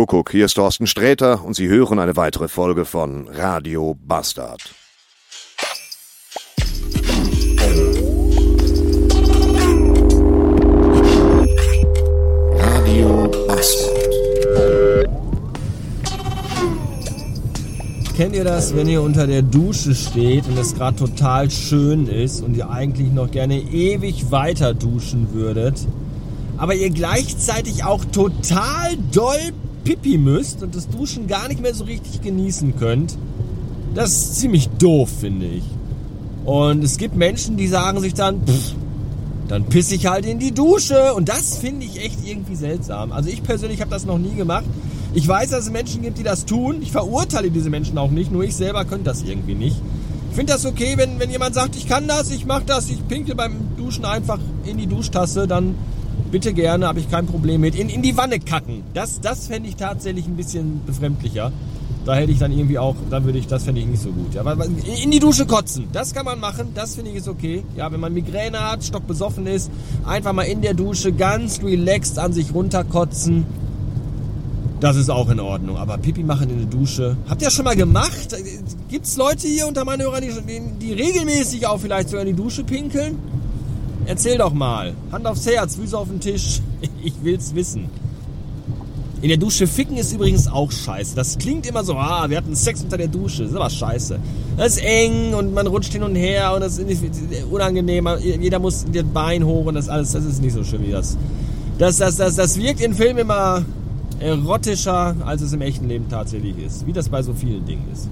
Kuckuck, hier ist Thorsten Sträter und Sie hören eine weitere Folge von Radio Bastard. Radio Bastard. Kennt ihr das, wenn ihr unter der Dusche steht und es gerade total schön ist und ihr eigentlich noch gerne ewig weiter duschen würdet, aber ihr gleichzeitig auch total doll Pipi müsst und das Duschen gar nicht mehr so richtig genießen könnt? Das ist ziemlich doof, finde ich. Und es gibt Menschen, die sagen sich dann, pff, dann pisse ich halt in die Dusche. Und das finde ich echt irgendwie seltsam. Also ich persönlich habe das noch nie gemacht. Ich weiß, dass es Menschen gibt, die das tun. Ich verurteile diese Menschen auch nicht. Nur ich selber könnte das irgendwie nicht. Ich finde das okay, wenn, wenn jemand sagt, ich kann das, ich mache das, ich pinkel beim Duschen einfach in die Duschtasse, dann bitte gerne, habe ich kein Problem mit. In, in die Wanne kacken. Das, das fände ich tatsächlich ein bisschen befremdlicher. Da hätte ich dann irgendwie auch, dann würde ich, das fände ich nicht so gut. Ja, in die Dusche kotzen, das kann man machen, das finde ich ist okay. Ja, wenn man Migräne hat, stockbesoffen ist, einfach mal in der Dusche ganz relaxed an sich runterkotzen. Das ist auch in Ordnung. Aber Pipi machen in der Dusche. Habt ihr das schon mal gemacht? Gibt es Leute hier unter meinen Hörern, die, die regelmäßig auch vielleicht sogar in die Dusche pinkeln? Erzähl doch mal. Hand aufs Herz, Füße auf den Tisch. Ich will's wissen. In der Dusche ficken ist übrigens auch scheiße. Das klingt immer so, ah, wir hatten Sex unter der Dusche. Das ist aber scheiße. Das ist eng und man rutscht hin und her und das ist unangenehm. Jeder muss das Bein hoch und das alles, das ist nicht so schön wie das. Das, das, das, das wirkt in Filmen immer erotischer, als es im echten Leben tatsächlich ist. Wie das bei so vielen Dingen ist.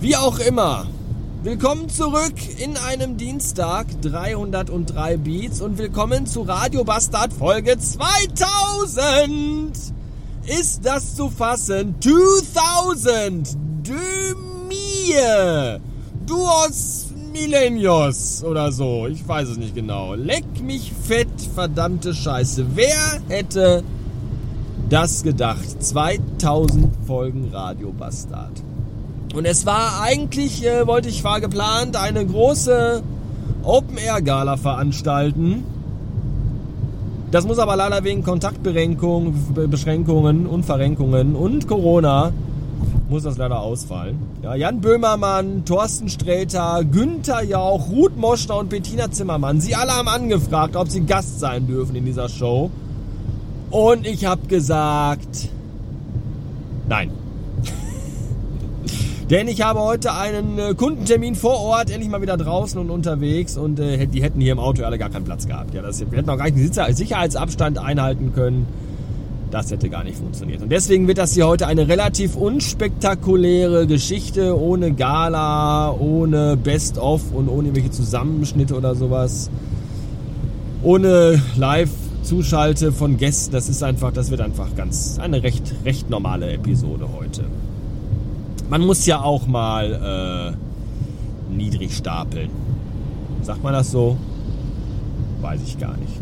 Wie auch immer. Willkommen zurück in einem Dienstag, 303 Beats und willkommen zu Radio Bastard Folge 2000. Ist das zu fassen? 2000! Du mir! Duos Millennios oder so. Ich weiß es nicht genau. Leck mich fett, verdammte Scheiße. Wer hätte das gedacht? 2000 Folgen Radio Bastard. Und es war eigentlich, äh, wollte ich, war geplant, eine große Open-Air-Gala veranstalten. Das muss aber leider wegen Kontaktbeschränkungen und Verrenkungen und Corona muss das leider ausfallen. Ja, Jan Böhmermann, Thorsten Sträter, Günther Jauch, Ruth Moschner und Bettina Zimmermann, sie alle haben angefragt, ob sie Gast sein dürfen in dieser Show. Und ich habe gesagt, nein. Denn ich habe heute einen äh, Kundentermin vor Ort, endlich mal wieder draußen und unterwegs und äh, die hätten hier im Auto alle gar keinen Platz gehabt. Ja, das, wir hätten auch gar nicht den Sicherheitsabstand einhalten können. Das hätte gar nicht funktioniert. Und deswegen wird das hier heute eine relativ unspektakuläre Geschichte, ohne Gala, ohne Best-of und ohne irgendwelche Zusammenschnitte oder sowas. Ohne Live-Zuschalte von Gästen. Das ist einfach, das wird einfach ganz eine recht, recht normale Episode heute. Man muss ja auch mal äh, niedrig stapeln. Sagt man das so? Weiß ich gar nicht.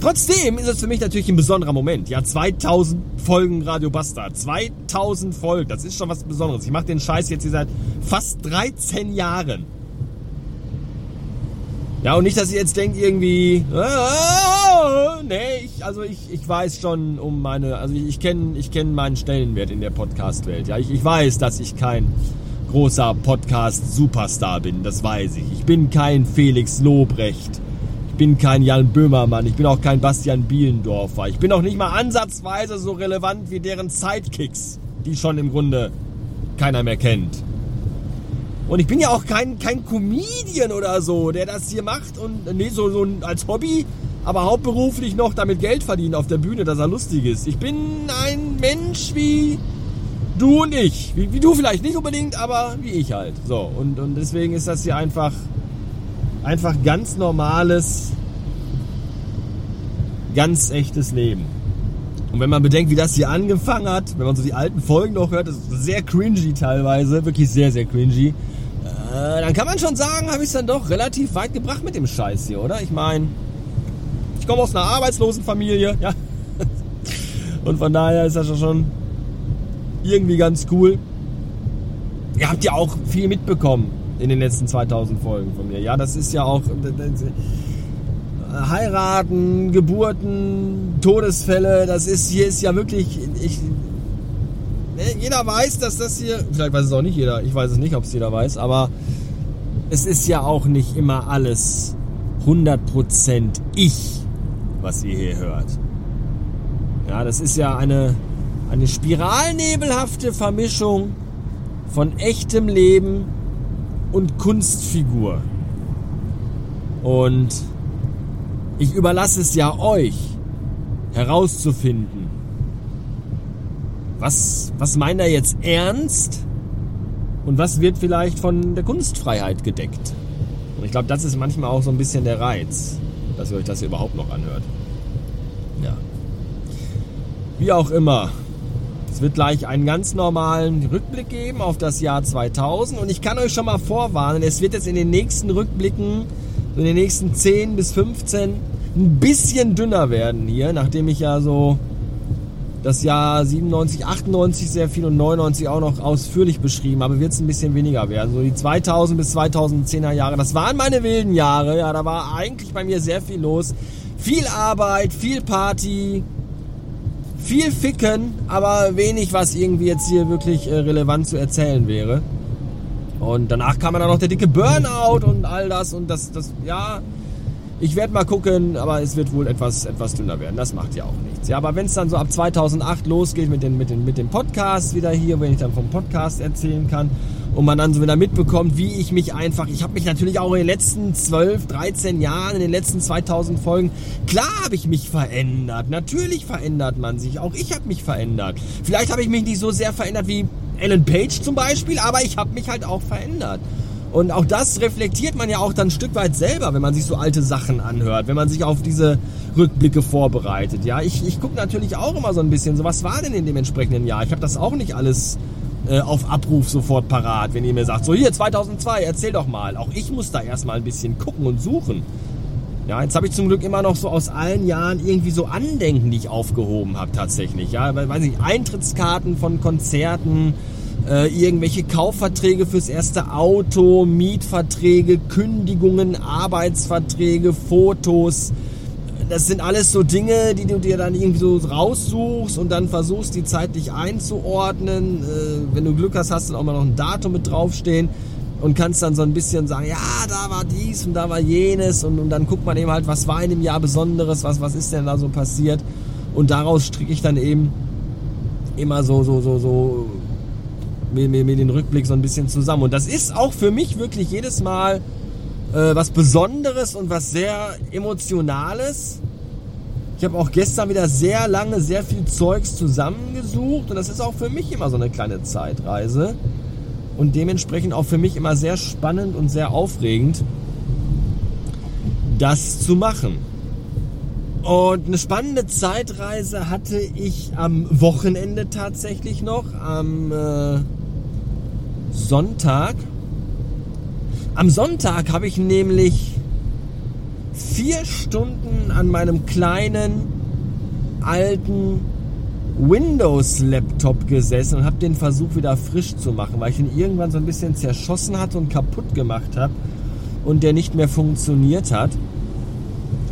Trotzdem ist es für mich natürlich ein besonderer Moment. Ja, 2000 Folgen Radio Bastard. 2000 Folgen. Das ist schon was Besonderes. Ich mache den Scheiß jetzt hier seit fast 13 Jahren. Ja, und nicht, dass ihr jetzt denkt irgendwie, oh, nee, ich, also ich, ich weiß schon um meine, also ich, ich kenne ich kenn meinen Stellenwert in der Podcast-Welt. Ja, ich, ich weiß, dass ich kein großer Podcast-Superstar bin, das weiß ich. Ich bin kein Felix Lobrecht. Ich bin kein Jan Böhmermann. Ich bin auch kein Bastian Bielendorfer. Ich bin auch nicht mal ansatzweise so relevant wie deren Sidekicks, die schon im Grunde keiner mehr kennt. Und ich bin ja auch kein, kein Comedian oder so, der das hier macht und nee, so, so als Hobby, aber hauptberuflich noch damit Geld verdienen auf der Bühne, dass er lustig ist. Ich bin ein Mensch wie du und ich. Wie, wie du vielleicht nicht unbedingt, aber wie ich halt. So, und, und deswegen ist das hier einfach, einfach ganz normales, ganz echtes Leben. Und wenn man bedenkt, wie das hier angefangen hat, wenn man so die alten Folgen noch hört, das ist sehr cringy teilweise, wirklich sehr, sehr cringy. Äh, dann kann man schon sagen, habe ich es dann doch relativ weit gebracht mit dem Scheiß hier, oder? Ich meine, ich komme aus einer arbeitslosen Familie, ja. Und von daher ist das schon irgendwie ganz cool. Ihr habt ja auch viel mitbekommen in den letzten 2000 Folgen von mir. Ja, das ist ja auch heiraten, Geburten, Todesfälle, das ist hier ist ja wirklich ich jeder weiß, dass das hier, vielleicht weiß es auch nicht jeder, ich weiß es nicht, ob es jeder weiß, aber es ist ja auch nicht immer alles 100% ich, was ihr hier hört. Ja, das ist ja eine, eine spiralnebelhafte Vermischung von echtem Leben und Kunstfigur. Und ich überlasse es ja euch herauszufinden, was, was meint er jetzt ernst und was wird vielleicht von der Kunstfreiheit gedeckt. Und ich glaube, das ist manchmal auch so ein bisschen der Reiz, dass ihr euch das hier überhaupt noch anhört. Ja. Wie auch immer. Es wird gleich einen ganz normalen Rückblick geben auf das Jahr 2000 und ich kann euch schon mal vorwarnen, es wird jetzt in den nächsten Rückblicken, in den nächsten 10 bis 15, ein bisschen dünner werden hier, nachdem ich ja so das Jahr 97, 98 sehr viel und 99 auch noch ausführlich beschrieben habe, wird es ein bisschen weniger werden. So die 2000 bis 2010er Jahre, das waren meine wilden Jahre. Ja, da war eigentlich bei mir sehr viel los. Viel Arbeit, viel Party, viel Ficken, aber wenig, was irgendwie jetzt hier wirklich äh, relevant zu erzählen wäre. Und danach kam dann noch der dicke Burnout und all das und das, das, ja, ich werde mal gucken, aber es wird wohl etwas, etwas dünner werden. Das macht ja auch nichts. Ja, aber wenn es dann so ab 2008 losgeht mit den, mit den, mit den Podcasts wieder hier, wenn ich dann vom Podcast erzählen kann und man dann so wieder mitbekommt, wie ich mich einfach, ich habe mich natürlich auch in den letzten 12, 13 Jahren, in den letzten 2000 Folgen, klar habe ich mich verändert. Natürlich verändert man sich. Auch ich habe mich verändert. Vielleicht habe ich mich nicht so sehr verändert wie Ellen Page zum Beispiel, aber ich habe mich halt auch verändert. Und auch das reflektiert man ja auch dann ein Stück weit selber, wenn man sich so alte Sachen anhört, wenn man sich auf diese Rückblicke vorbereitet. Ja, ich, ich gucke natürlich auch immer so ein bisschen, so was war denn in dem entsprechenden Jahr? Ich habe das auch nicht alles äh, auf Abruf sofort parat, wenn ihr mir sagt, so hier 2002, erzähl doch mal. Auch ich muss da erstmal ein bisschen gucken und suchen. Ja, jetzt habe ich zum Glück immer noch so aus allen Jahren irgendwie so Andenken, die ich aufgehoben habe tatsächlich. Ja, weiß ich, Eintrittskarten von Konzerten, äh, irgendwelche Kaufverträge fürs erste Auto, Mietverträge, Kündigungen, Arbeitsverträge, Fotos. Das sind alles so Dinge, die du dir dann irgendwie so raussuchst und dann versuchst, die zeitlich einzuordnen. Äh, wenn du Glück hast, hast du auch mal noch ein Datum mit draufstehen und kannst dann so ein bisschen sagen, ja, da war dies und da war jenes und, und dann guckt man eben halt, was war in dem Jahr Besonderes, was, was ist denn da so passiert und daraus stricke ich dann eben immer so, so, so, so mir, mir, mir den Rückblick so ein bisschen zusammen. Und das ist auch für mich wirklich jedes Mal äh, was Besonderes und was sehr Emotionales. Ich habe auch gestern wieder sehr lange sehr viel Zeugs zusammengesucht und das ist auch für mich immer so eine kleine Zeitreise und dementsprechend auch für mich immer sehr spannend und sehr aufregend, das zu machen. Und eine spannende Zeitreise hatte ich am Wochenende tatsächlich noch, am äh, Sonntag. Am Sonntag habe ich nämlich vier Stunden an meinem kleinen alten Windows-Laptop gesessen und habe den Versuch wieder frisch zu machen, weil ich ihn irgendwann so ein bisschen zerschossen hatte und kaputt gemacht habe und der nicht mehr funktioniert hat.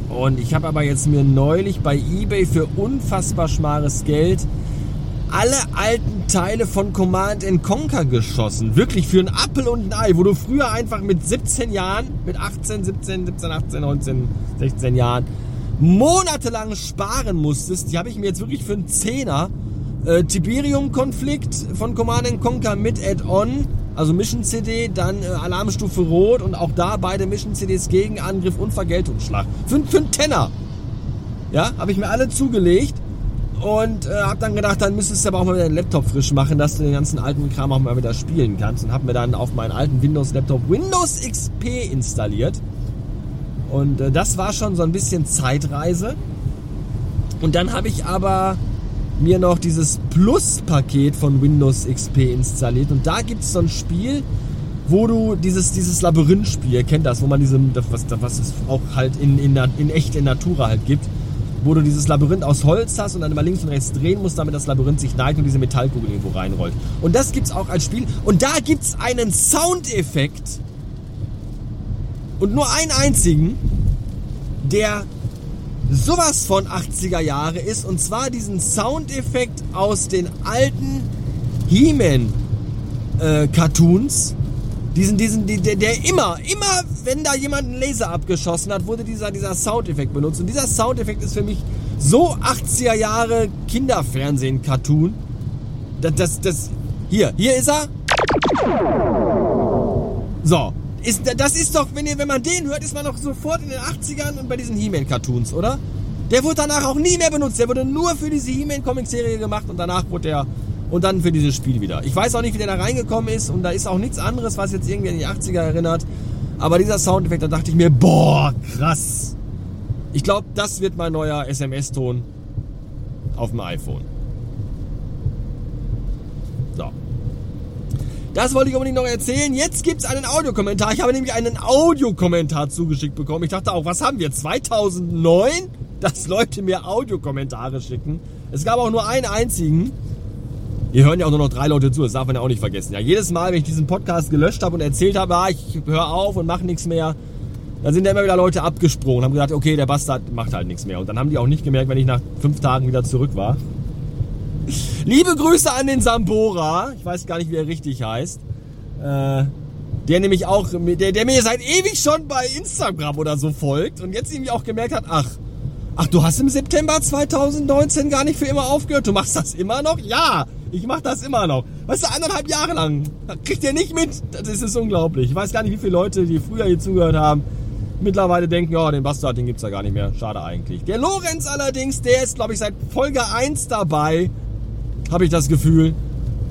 Und ich habe aber jetzt mir neulich bei eBay für unfassbar schmares Geld alle alten Teile von Command Conquer geschossen. Wirklich für ein Appel und ein Ei, wo du früher einfach mit 17 Jahren, mit 18, 17, 17, 18, 19, 16 Jahren monatelang sparen musstest. Die habe ich mir jetzt wirklich für einen Zehner. Äh, Tiberium-Konflikt von Command Conquer mit Add-on, also Mission-CD, dann äh, Alarmstufe Rot und auch da beide Mission-CDs Gegenangriff und Vergeltungsschlag. Für, für einen Tenner. Ja, habe ich mir alle zugelegt und äh, habe dann gedacht, dann müsstest du aber auch mal wieder den Laptop frisch machen, dass du den ganzen alten Kram auch mal wieder spielen kannst. Und habe mir dann auf meinen alten Windows-Laptop Windows XP installiert. Und äh, das war schon so ein bisschen Zeitreise. Und dann habe ich aber mir noch dieses Plus-Paket von Windows XP installiert. Und da gibt es so ein Spiel, wo du dieses, dieses Labyrinth-Spiel, kennt das, wo man diese, was, was es auch halt in, in, in echt in Natura halt gibt, wo du dieses Labyrinth aus Holz hast und dann immer links und rechts drehen musst, damit das Labyrinth sich neigt und diese Metallkugel irgendwo reinrollt. Und das gibt's auch als Spiel. Und da gibt's einen Soundeffekt. Und nur einen einzigen, der sowas von 80er Jahre ist. Und zwar diesen Soundeffekt aus den alten He-Man äh, Cartoons. Diesen, diesen, die, der, der immer, immer, wenn da jemand einen Laser abgeschossen hat, wurde dieser, dieser Soundeffekt benutzt. Und dieser Soundeffekt ist für mich so 80er Jahre Kinderfernsehen-Cartoon. Das, das, das, hier, hier ist er. So. Ist, das ist doch, wenn, ihr, wenn man den hört, ist man doch sofort in den 80ern und bei diesen He-Man-Cartoons, oder? Der wurde danach auch nie mehr benutzt. Der wurde nur für diese He-Man-Comic-Serie gemacht und danach wurde der und dann für dieses Spiel wieder. Ich weiß auch nicht, wie der da reingekommen ist und da ist auch nichts anderes, was jetzt irgendwie an die 80er erinnert. Aber dieser Soundeffekt, da dachte ich mir, boah, krass. Ich glaube, das wird mein neuer SMS-Ton auf dem iPhone. So. Das wollte ich unbedingt noch erzählen. Jetzt gibt es einen Audiokommentar. Ich habe nämlich einen Audiokommentar zugeschickt bekommen. Ich dachte auch, was haben wir? 2009? Dass Leute mir Audiokommentare schicken. Es gab auch nur einen einzigen. Hier hören ja auch nur noch drei Leute zu, das darf man ja auch nicht vergessen. Ja, jedes Mal, wenn ich diesen Podcast gelöscht habe und erzählt habe, ah, ich höre auf und mache nichts mehr, dann sind ja immer wieder Leute abgesprungen und haben gesagt, okay, der Bastard macht halt nichts mehr. Und dann haben die auch nicht gemerkt, wenn ich nach fünf Tagen wieder zurück war. Liebe Grüße an den Sambora, ich weiß gar nicht, wie er richtig heißt. Äh, der nämlich auch, der, der mir seit ewig schon bei Instagram oder so folgt und jetzt irgendwie auch gemerkt hat, ach, ach, du hast im September 2019 gar nicht für immer aufgehört, du machst das immer noch? Ja, ich mache das immer noch. Weißt du, anderthalb Jahre lang. Kriegt ihr nicht mit? Das ist unglaublich. Ich weiß gar nicht, wie viele Leute, die früher hier zugehört haben, mittlerweile denken, ja, oh, den Bastard, den gibt's ja gar nicht mehr. Schade eigentlich. Der Lorenz allerdings, der ist, glaube ich, seit Folge 1 dabei. Habe ich das Gefühl.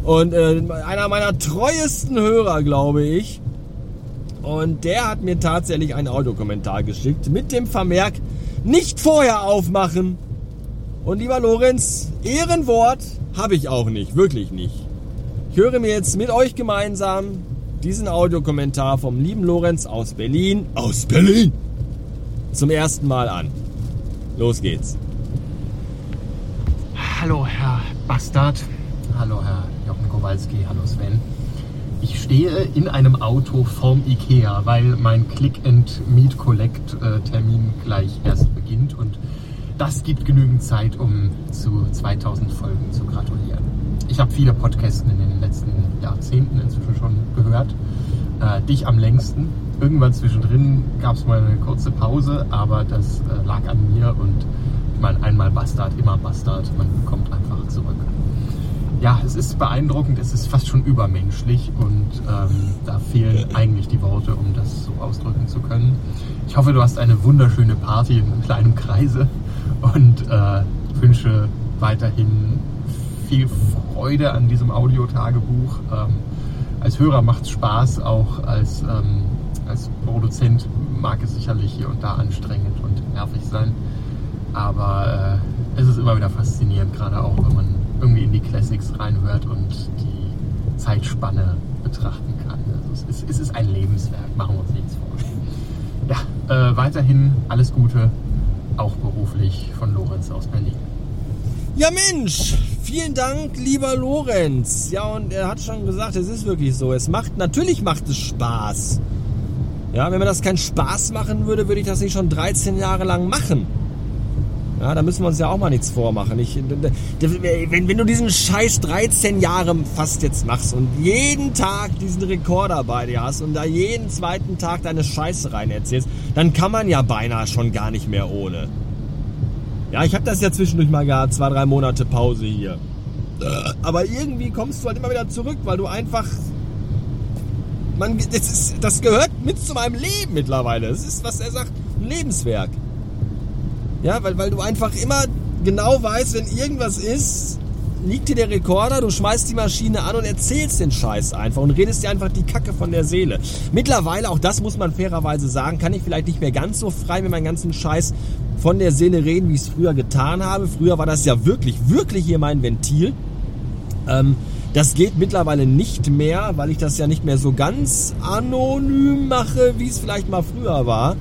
Und äh, einer meiner treuesten Hörer, glaube ich. Und der hat mir tatsächlich einen Audiokommentar geschickt mit dem Vermerk, nicht vorher aufmachen. Und lieber Lorenz, Ehrenwort, habe ich auch nicht, wirklich nicht. Ich höre mir jetzt mit euch gemeinsam diesen Audiokommentar vom lieben Lorenz aus Berlin, aus Berlin, zum ersten Mal an. Los geht's. Hallo Herr Bastard, hallo Herr Jochen Kowalski, hallo Sven. Ich stehe in einem Auto vorm Ikea, weil mein Click and Meet Collect äh, Termin gleich erst beginnt und das gibt genügend Zeit, um zu 2000 Folgen zu gratulieren. Ich habe viele Podcasts in den letzten Jahrzehnten inzwischen schon gehört. Äh, dich am längsten. Irgendwann zwischendrin gab es mal eine kurze Pause, aber das äh, lag an mir und ich meine, einmal Bastard, immer Bastard. Man kommt einfach zurück. Ja, es ist beeindruckend, es ist fast schon übermenschlich und ähm, da fehlen eigentlich die Worte, um das so ausdrücken zu können. Ich hoffe, du hast eine wunderschöne Party in einem kleinen Kreise und äh, wünsche weiterhin viel Freude an diesem Audiotagebuch. Ähm, als Hörer macht es Spaß, auch als, ähm, als Produzent mag es sicherlich hier und da anstrengend und nervig sein. Aber äh, es ist immer wieder faszinierend, gerade auch wenn man irgendwie in die Classics reinhört und die Zeitspanne betrachten kann. Also es, ist, es ist ein Lebenswerk, machen wir uns nichts vor. Ja, äh, weiterhin alles Gute auch beruflich von Lorenz aus Berlin. Ja Mensch, vielen Dank, lieber Lorenz. Ja, und er hat schon gesagt, es ist wirklich so. Es macht, natürlich macht es Spaß. Ja, wenn mir das keinen Spaß machen würde, würde ich das nicht schon 13 Jahre lang machen. Ja, da müssen wir uns ja auch mal nichts vormachen. Ich, wenn, wenn du diesen Scheiß 13 Jahre fast jetzt machst und jeden Tag diesen Rekorder bei dir hast und da jeden zweiten Tag deine Scheiße rein erzählst, dann kann man ja beinahe schon gar nicht mehr ohne. Ja, ich habe das ja zwischendurch mal gehabt, zwei, drei Monate Pause hier. Aber irgendwie kommst du halt immer wieder zurück, weil du einfach man, das, ist, das gehört mit zu meinem Leben mittlerweile. Das ist, was er sagt, ein Lebenswerk. Ja, weil, weil du einfach immer genau weißt, wenn irgendwas ist, liegt dir der Rekorder, du schmeißt die Maschine an und erzählst den Scheiß einfach und redest dir einfach die Kacke von der Seele. Mittlerweile, auch das muss man fairerweise sagen, kann ich vielleicht nicht mehr ganz so frei mit meinem ganzen Scheiß von der Seele reden, wie ich es früher getan habe. Früher war das ja wirklich, wirklich hier mein Ventil. Ähm, das geht mittlerweile nicht mehr, weil ich das ja nicht mehr so ganz anonym mache, wie es vielleicht mal früher war.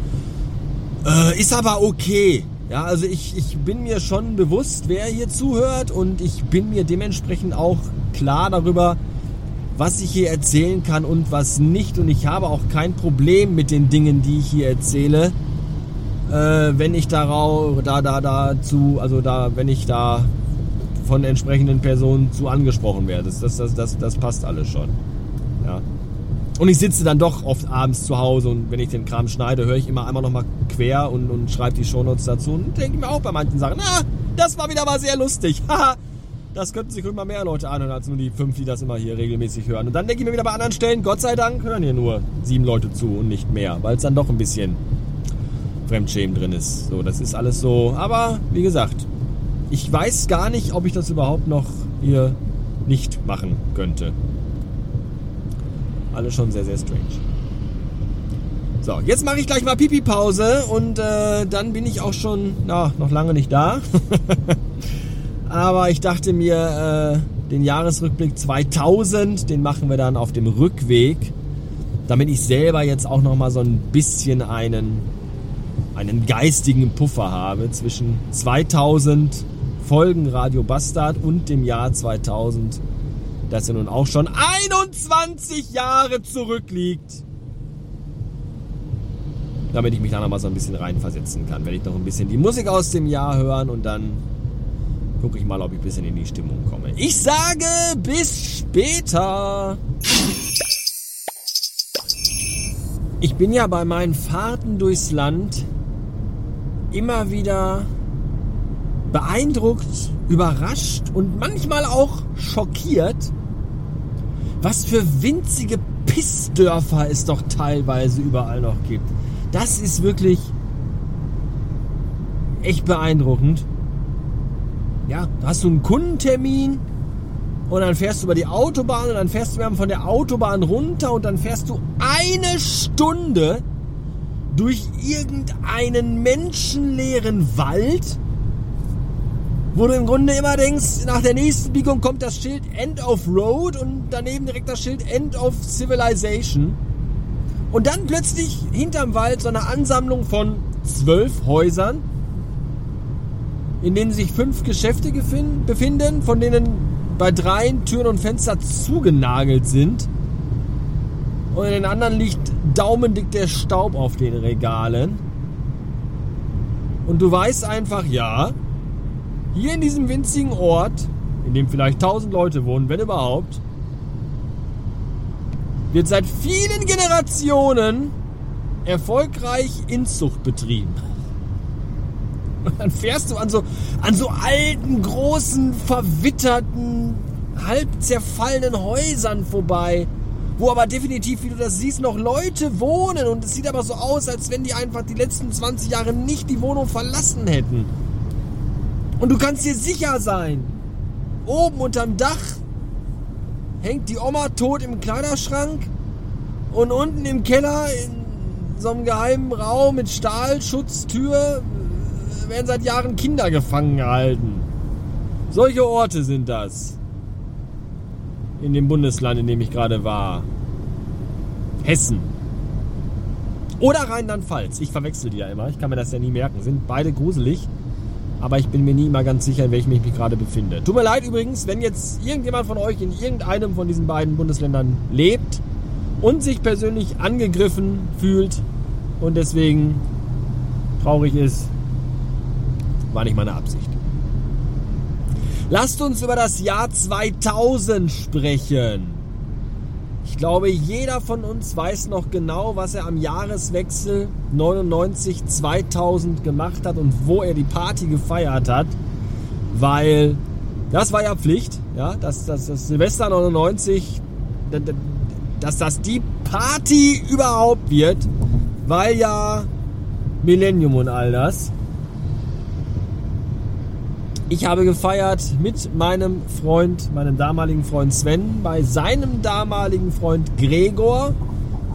Äh, ist aber okay. Ja, also ich, ich bin mir schon bewusst, wer hier zuhört und ich bin mir dementsprechend auch klar darüber, was ich hier erzählen kann und was nicht. Und ich habe auch kein Problem mit den Dingen, die ich hier erzähle, äh, wenn ich darauf, da, da, dazu, also da, wenn ich da von entsprechenden Personen zu angesprochen werde. Das, das, das, das, passt alles schon. Ja. Und ich sitze dann doch oft abends zu Hause und wenn ich den Kram schneide, höre ich immer einmal nochmal quer und, und schreibe die Shownotes dazu und denke mir auch bei manchen Sachen, na, das war wieder mal sehr lustig. Haha, das könnten sich immer mehr Leute anhören als nur die fünf, die das immer hier regelmäßig hören. Und dann denke ich mir wieder bei anderen Stellen, Gott sei Dank hören hier nur sieben Leute zu und nicht mehr, weil es dann doch ein bisschen Fremdschämen drin ist. So, das ist alles so. Aber wie gesagt, ich weiß gar nicht, ob ich das überhaupt noch hier nicht machen könnte. Alles schon sehr, sehr strange. So, jetzt mache ich gleich mal Pipi-Pause und äh, dann bin ich auch schon, na, noch lange nicht da. Aber ich dachte mir, äh, den Jahresrückblick 2000, den machen wir dann auf dem Rückweg, damit ich selber jetzt auch noch mal so ein bisschen einen, einen geistigen Puffer habe zwischen 2000 Folgen Radio Bastard und dem Jahr 2000, das ja nun auch schon 21 Jahre zurückliegt. Damit ich mich da noch mal so ein bisschen reinversetzen kann, werde ich noch ein bisschen die Musik aus dem Jahr hören und dann gucke ich mal, ob ich ein bisschen in die Stimmung komme. Ich sage bis später. Ich bin ja bei meinen Fahrten durchs Land immer wieder beeindruckt, überrascht und manchmal auch schockiert, was für winzige Pissdörfer es doch teilweise überall noch gibt. Das ist wirklich echt beeindruckend. Ja, da hast du einen Kundentermin und dann fährst du über die Autobahn und dann fährst du von der Autobahn runter und dann fährst du eine Stunde durch irgendeinen menschenleeren Wald, wo du im Grunde immer denkst, nach der nächsten Biegung kommt das Schild End of Road und daneben direkt das Schild End of Civilization. Und dann plötzlich hinterm Wald so eine Ansammlung von zwölf Häusern in denen sich fünf Geschäfte befinden, von denen bei dreien Türen und Fenster zugenagelt sind. Und in den anderen liegt daumendick der Staub auf den Regalen. Und du weißt einfach, ja, hier in diesem winzigen Ort, in dem vielleicht tausend Leute wohnen, wenn überhaupt, wird seit vielen Generationen erfolgreich Inzucht betrieben. Und dann fährst du an so, an so alten, großen, verwitterten, halb zerfallenen Häusern vorbei, wo aber definitiv, wie du das siehst, noch Leute wohnen. Und es sieht aber so aus, als wenn die einfach die letzten 20 Jahre nicht die Wohnung verlassen hätten. Und du kannst dir sicher sein, oben unterm Dach hängt die Oma tot im Kleiderschrank und unten im Keller in so einem geheimen Raum mit Stahlschutztür werden seit Jahren Kinder gefangen gehalten. Solche Orte sind das. In dem Bundesland, in dem ich gerade war. Hessen. Oder Rheinland-Pfalz. Ich verwechsel die ja immer. Ich kann mir das ja nie merken. Sind beide gruselig. Aber ich bin mir nie immer ganz sicher, in welchem ich mich gerade befinde. Tut mir leid übrigens, wenn jetzt irgendjemand von euch in irgendeinem von diesen beiden Bundesländern lebt und sich persönlich angegriffen fühlt und deswegen traurig ist, war nicht meine Absicht. Lasst uns über das Jahr 2000 sprechen. Ich glaube, jeder von uns weiß noch genau, was er am Jahreswechsel 99-2000 gemacht hat und wo er die Party gefeiert hat, weil das war ja Pflicht, ja, dass, dass das Silvester 99, dass das die Party überhaupt wird, weil ja Millennium und all das. Ich habe gefeiert mit meinem Freund, meinem damaligen Freund Sven, bei seinem damaligen Freund Gregor.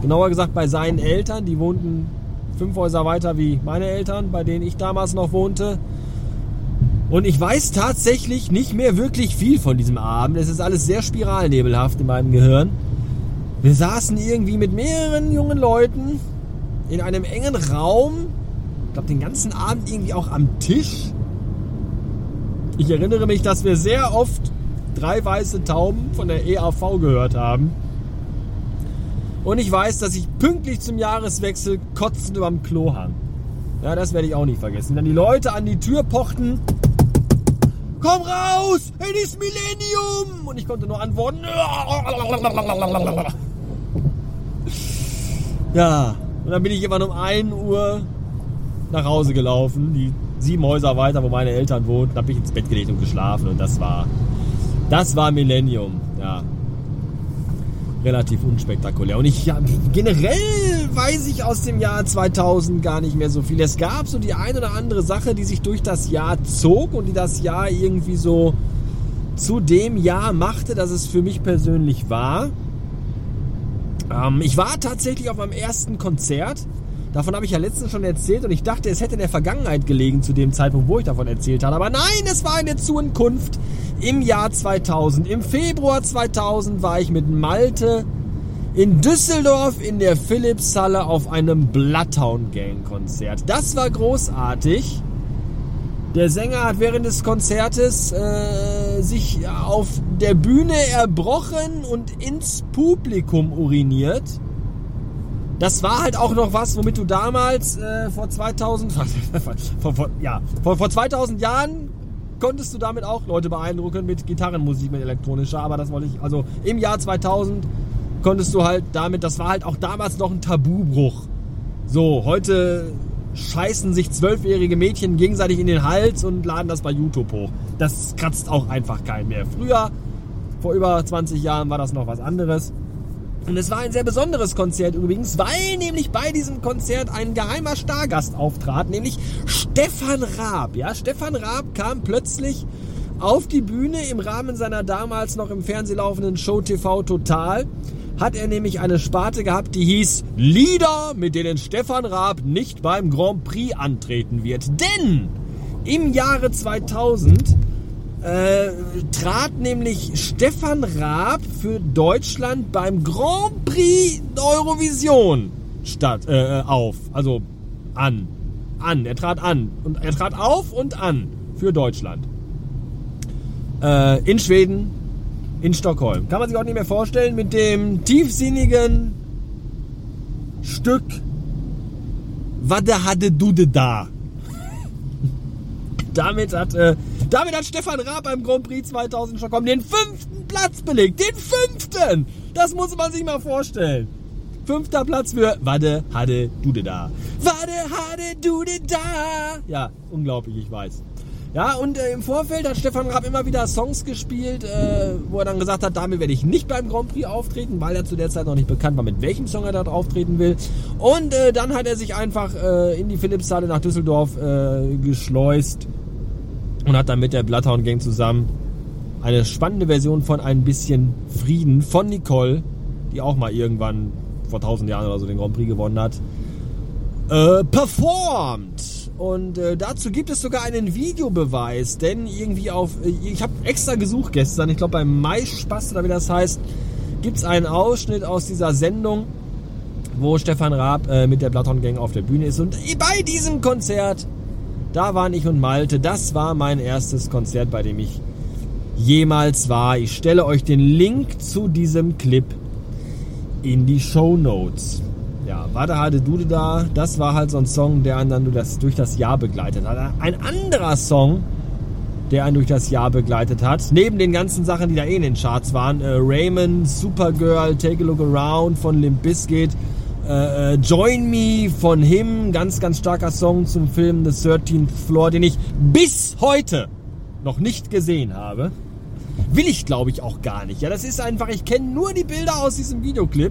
Genauer gesagt bei seinen Eltern. Die wohnten fünf Häuser weiter wie meine Eltern, bei denen ich damals noch wohnte. Und ich weiß tatsächlich nicht mehr wirklich viel von diesem Abend. Es ist alles sehr spiralnebelhaft in meinem Gehirn. Wir saßen irgendwie mit mehreren jungen Leuten in einem engen Raum. Ich glaube, den ganzen Abend irgendwie auch am Tisch. Ich erinnere mich, dass wir sehr oft drei weiße Tauben von der EAV gehört haben. Und ich weiß, dass ich pünktlich zum Jahreswechsel kotzend überm Klo hang. Ja, das werde ich auch nicht vergessen. Wenn die Leute an die Tür pochten komm raus, hey, das Millennium! Und ich konnte nur antworten. Ja, und dann bin ich irgendwann um 1 Uhr nach Hause gelaufen, die sieben Häuser weiter, wo meine Eltern wohnten, habe ich ins Bett gelegt und geschlafen und das war, das war Millennium, ja. Relativ unspektakulär. Und ich, ja, generell weiß ich aus dem Jahr 2000 gar nicht mehr so viel. Es gab so die eine oder andere Sache, die sich durch das Jahr zog und die das Jahr irgendwie so zu dem Jahr machte, dass es für mich persönlich war. Ähm, ich war tatsächlich auf meinem ersten Konzert Davon habe ich ja letztens schon erzählt und ich dachte, es hätte in der Vergangenheit gelegen zu dem Zeitpunkt, wo ich davon erzählt habe. Aber nein, es war eine Zukunft im Jahr 2000. Im Februar 2000 war ich mit Malte in Düsseldorf in der Philipshalle auf einem Bloodhound Gang Konzert. Das war großartig. Der Sänger hat während des Konzertes äh, sich auf der Bühne erbrochen und ins Publikum uriniert. Das war halt auch noch was, womit du damals äh, vor 2000, vor, vor, ja, vor, vor 2000 Jahren konntest du damit auch Leute beeindrucken mit Gitarrenmusik, mit elektronischer. Aber das wollte ich, also im Jahr 2000 konntest du halt damit, das war halt auch damals noch ein Tabubruch. So, heute scheißen sich zwölfjährige Mädchen gegenseitig in den Hals und laden das bei YouTube hoch. Das kratzt auch einfach keinen mehr. Früher, vor über 20 Jahren, war das noch was anderes. Und es war ein sehr besonderes Konzert übrigens, weil nämlich bei diesem Konzert ein geheimer Stargast auftrat, nämlich Stefan Raab. Ja, Stefan Raab kam plötzlich auf die Bühne im Rahmen seiner damals noch im Fernsehen laufenden Show TV Total. Hat er nämlich eine Sparte gehabt, die hieß Lieder, mit denen Stefan Raab nicht beim Grand Prix antreten wird. Denn im Jahre 2000 äh, trat nämlich Stefan Raab für Deutschland beim Grand Prix Eurovision statt, äh, auf. Also an. An. Er trat an. Und er trat auf und an für Deutschland. Äh, in Schweden, in Stockholm. Kann man sich auch nicht mehr vorstellen mit dem tiefsinnigen Stück Wade hatte du da. Damit hat, äh, damit hat Stefan Raab beim Grand Prix 2000 Stockholm den fünften Platz belegt. Den fünften! Das muss man sich mal vorstellen. Fünfter Platz für Wade, Hade, Dude da. Wade, Hade, Dude da. Ja, unglaublich, ich weiß. Ja, und äh, im Vorfeld hat Stefan Raab immer wieder Songs gespielt, äh, wo er dann gesagt hat, damit werde ich nicht beim Grand Prix auftreten, weil er zu der Zeit noch nicht bekannt war, mit welchem Song er dort auftreten will. Und äh, dann hat er sich einfach äh, in die Philipshalle nach Düsseldorf äh, geschleust und hat dann mit der Bloodhound Gang zusammen eine spannende Version von Ein bisschen Frieden von Nicole, die auch mal irgendwann vor 1000 Jahren oder so den Grand Prix gewonnen hat, äh, performt. Und äh, dazu gibt es sogar einen Videobeweis, denn irgendwie auf, äh, ich habe extra gesucht gestern, ich glaube beim Maispaß oder wie das heißt, gibt es einen Ausschnitt aus dieser Sendung, wo Stefan Raab äh, mit der Bloodhound Gang auf der Bühne ist. Und bei diesem Konzert da waren ich und Malte. Das war mein erstes Konzert, bei dem ich jemals war. Ich stelle euch den Link zu diesem Clip in die Show Notes. Ja, Warte hatte Dude da. Das war halt so ein Song, der einen dann durch das Jahr begleitet hat. Ein anderer Song, der einen durch das Jahr begleitet hat. Neben den ganzen Sachen, die da eh in den Charts waren. Äh, Raymond, Supergirl, Take a Look Around von Limp Bizkit. Äh, äh, Join Me von Him, ganz, ganz starker Song zum Film The 13th Floor, den ich bis heute noch nicht gesehen habe. Will ich, glaube ich, auch gar nicht. Ja, das ist einfach, ich kenne nur die Bilder aus diesem Videoclip.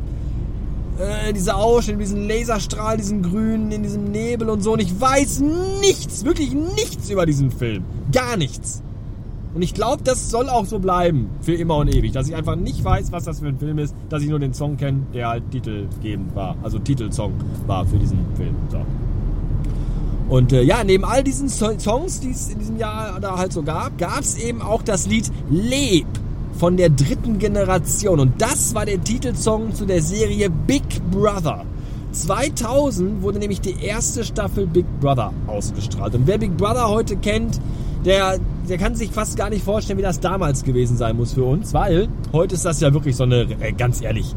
Äh, dieser Ausschnitt, diesen Laserstrahl, diesen grünen, in diesem Nebel und so. Und ich weiß nichts, wirklich nichts über diesen Film. Gar nichts. Und ich glaube, das soll auch so bleiben. Für immer und ewig. Dass ich einfach nicht weiß, was das für ein Film ist. Dass ich nur den Song kenne, der halt titelgebend war. Also Titelsong war für diesen Film. So. Und äh, ja, neben all diesen Songs, die es in diesem Jahr da halt so gab, gab es eben auch das Lied Leb von der dritten Generation. Und das war der Titelsong zu der Serie Big Brother. 2000 wurde nämlich die erste Staffel Big Brother ausgestrahlt. Und wer Big Brother heute kennt, der, der kann sich fast gar nicht vorstellen, wie das damals gewesen sein muss für uns, weil heute ist das ja wirklich so eine, äh, ganz ehrlich,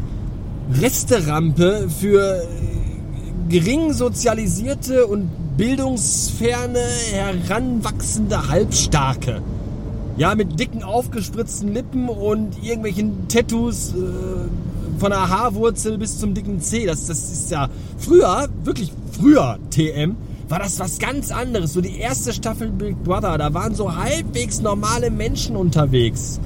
Resterampe für äh, gering sozialisierte und bildungsferne, heranwachsende Halbstarke. ja, mit dicken aufgespritzten Lippen und irgendwelchen Tattoos äh, von der Haarwurzel bis zum dicken C. Das, das ist ja früher, wirklich früher TM, war das was ganz anderes. So die erste Staffel Big Brother, da waren so halbwegs normale Menschen unterwegs,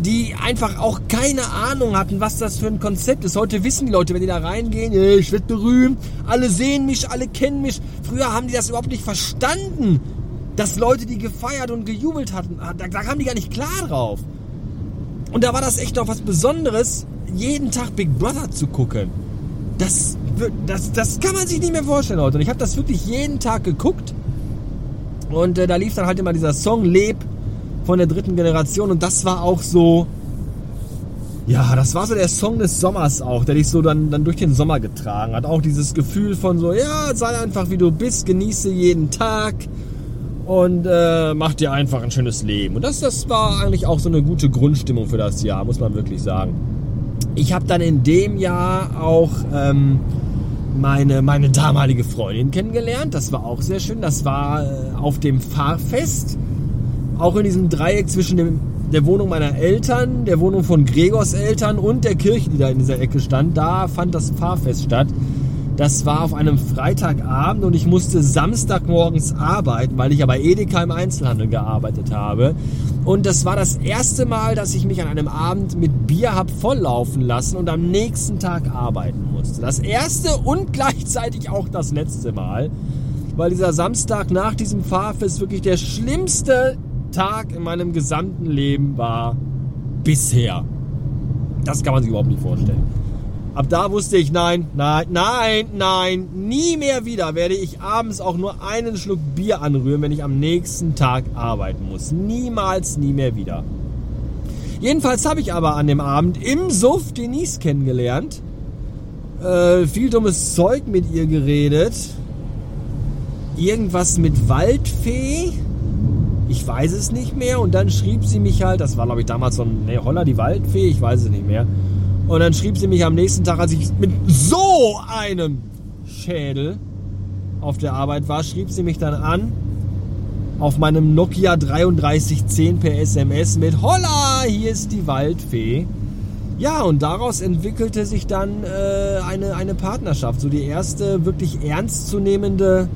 die einfach auch keine Ahnung hatten, was das für ein Konzept ist. Heute wissen die Leute, wenn die da reingehen, ich werde berühmt, alle sehen mich, alle kennen mich. Früher haben die das überhaupt nicht verstanden dass Leute, die gefeiert und gejubelt hatten, ah, da, da kamen die gar nicht klar drauf. Und da war das echt noch was Besonderes, jeden Tag Big Brother zu gucken. Das, das, das kann man sich nicht mehr vorstellen, Leute. Und ich habe das wirklich jeden Tag geguckt. Und äh, da lief dann halt immer dieser Song Leb von der dritten Generation. Und das war auch so, ja, das war so der Song des Sommers auch, der dich so dann, dann durch den Sommer getragen hat. Auch dieses Gefühl von so, ja, sei einfach wie du bist, genieße jeden Tag und äh, macht dir einfach ein schönes Leben. Und das, das war eigentlich auch so eine gute Grundstimmung für das Jahr, muss man wirklich sagen. Ich habe dann in dem Jahr auch ähm, meine, meine damalige Freundin kennengelernt. Das war auch sehr schön. Das war äh, auf dem Fahrfest. Auch in diesem Dreieck zwischen dem, der Wohnung meiner Eltern, der Wohnung von Gregors Eltern und der Kirche, die da in dieser Ecke stand. Da fand das Fahrfest statt. Das war auf einem Freitagabend und ich musste Samstagmorgens arbeiten, weil ich aber Edeka im Einzelhandel gearbeitet habe. Und das war das erste Mal, dass ich mich an einem Abend mit Bier hab volllaufen lassen und am nächsten Tag arbeiten musste. Das erste und gleichzeitig auch das letzte Mal, weil dieser Samstag nach diesem Fahrfest wirklich der schlimmste Tag in meinem gesamten Leben war bisher. Das kann man sich überhaupt nicht vorstellen. Ab da wusste ich, nein, nein, nein, nein, nie mehr wieder werde ich abends auch nur einen Schluck Bier anrühren, wenn ich am nächsten Tag arbeiten muss. Niemals, nie mehr wieder. Jedenfalls habe ich aber an dem Abend im Suff Denise kennengelernt. Äh, viel dummes Zeug mit ihr geredet. Irgendwas mit Waldfee. Ich weiß es nicht mehr. Und dann schrieb sie mich halt, das war glaube ich damals so ein, nee, Holla die Waldfee, ich weiß es nicht mehr. Und dann schrieb sie mich am nächsten Tag, als ich mit so einem Schädel auf der Arbeit war, schrieb sie mich dann an auf meinem Nokia 3310 per SMS mit Holla, hier ist die Waldfee. Ja, und daraus entwickelte sich dann äh, eine, eine Partnerschaft. So die erste wirklich ernstzunehmende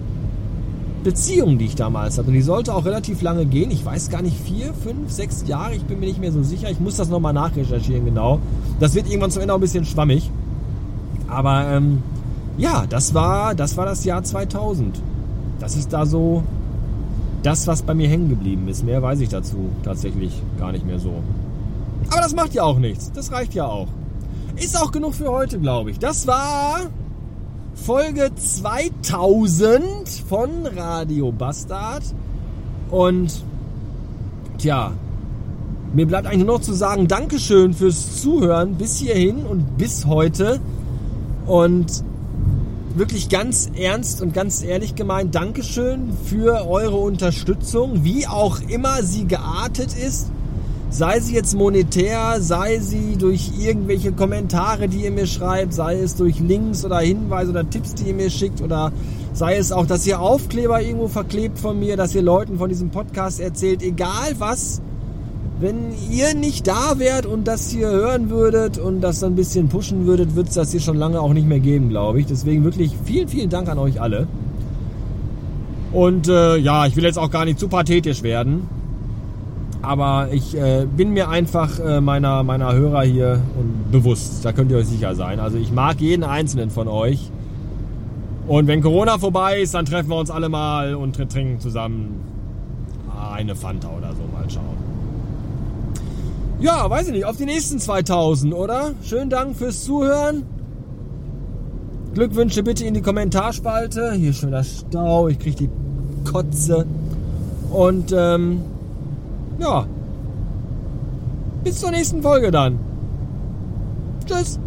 Beziehung, die ich damals hatte. Und die sollte auch relativ lange gehen. Ich weiß gar nicht, vier, fünf, sechs Jahre. Ich bin mir nicht mehr so sicher. Ich muss das nochmal nachrecherchieren, genau. Das wird irgendwann zum Ende auch ein bisschen schwammig. Aber ähm, ja, das war, das war das Jahr 2000. Das ist da so das, was bei mir hängen geblieben ist. Mehr weiß ich dazu tatsächlich gar nicht mehr so. Aber das macht ja auch nichts. Das reicht ja auch. Ist auch genug für heute, glaube ich. Das war Folge 2000 von Radio Bastard. Und tja, mir bleibt eigentlich nur noch zu sagen, Dankeschön fürs Zuhören bis hierhin und bis heute. Und wirklich ganz ernst und ganz ehrlich gemeint, Dankeschön für eure Unterstützung, wie auch immer sie geartet ist. Sei sie jetzt monetär, sei sie durch irgendwelche Kommentare, die ihr mir schreibt, sei es durch Links oder Hinweise oder Tipps, die ihr mir schickt oder sei es auch, dass ihr Aufkleber irgendwo verklebt von mir, dass ihr Leuten von diesem Podcast erzählt, egal was. Wenn ihr nicht da wärt und das hier hören würdet und das dann ein bisschen pushen würdet, wird es das hier schon lange auch nicht mehr geben, glaube ich. Deswegen wirklich vielen, vielen Dank an euch alle. Und äh, ja, ich will jetzt auch gar nicht zu pathetisch werden. Aber ich äh, bin mir einfach äh, meiner, meiner Hörer hier bewusst. Da könnt ihr euch sicher sein. Also ich mag jeden einzelnen von euch. Und wenn Corona vorbei ist, dann treffen wir uns alle mal und trinken zusammen eine Fanta oder so. Mal schauen. Ja, weiß ich nicht. Auf die nächsten 2000, oder? Schönen Dank fürs Zuhören. Glückwünsche bitte in die Kommentarspalte. Hier ist schon der Stau. Ich kriege die Kotze. Und ähm, ja. Bis zur nächsten Folge dann. Tschüss.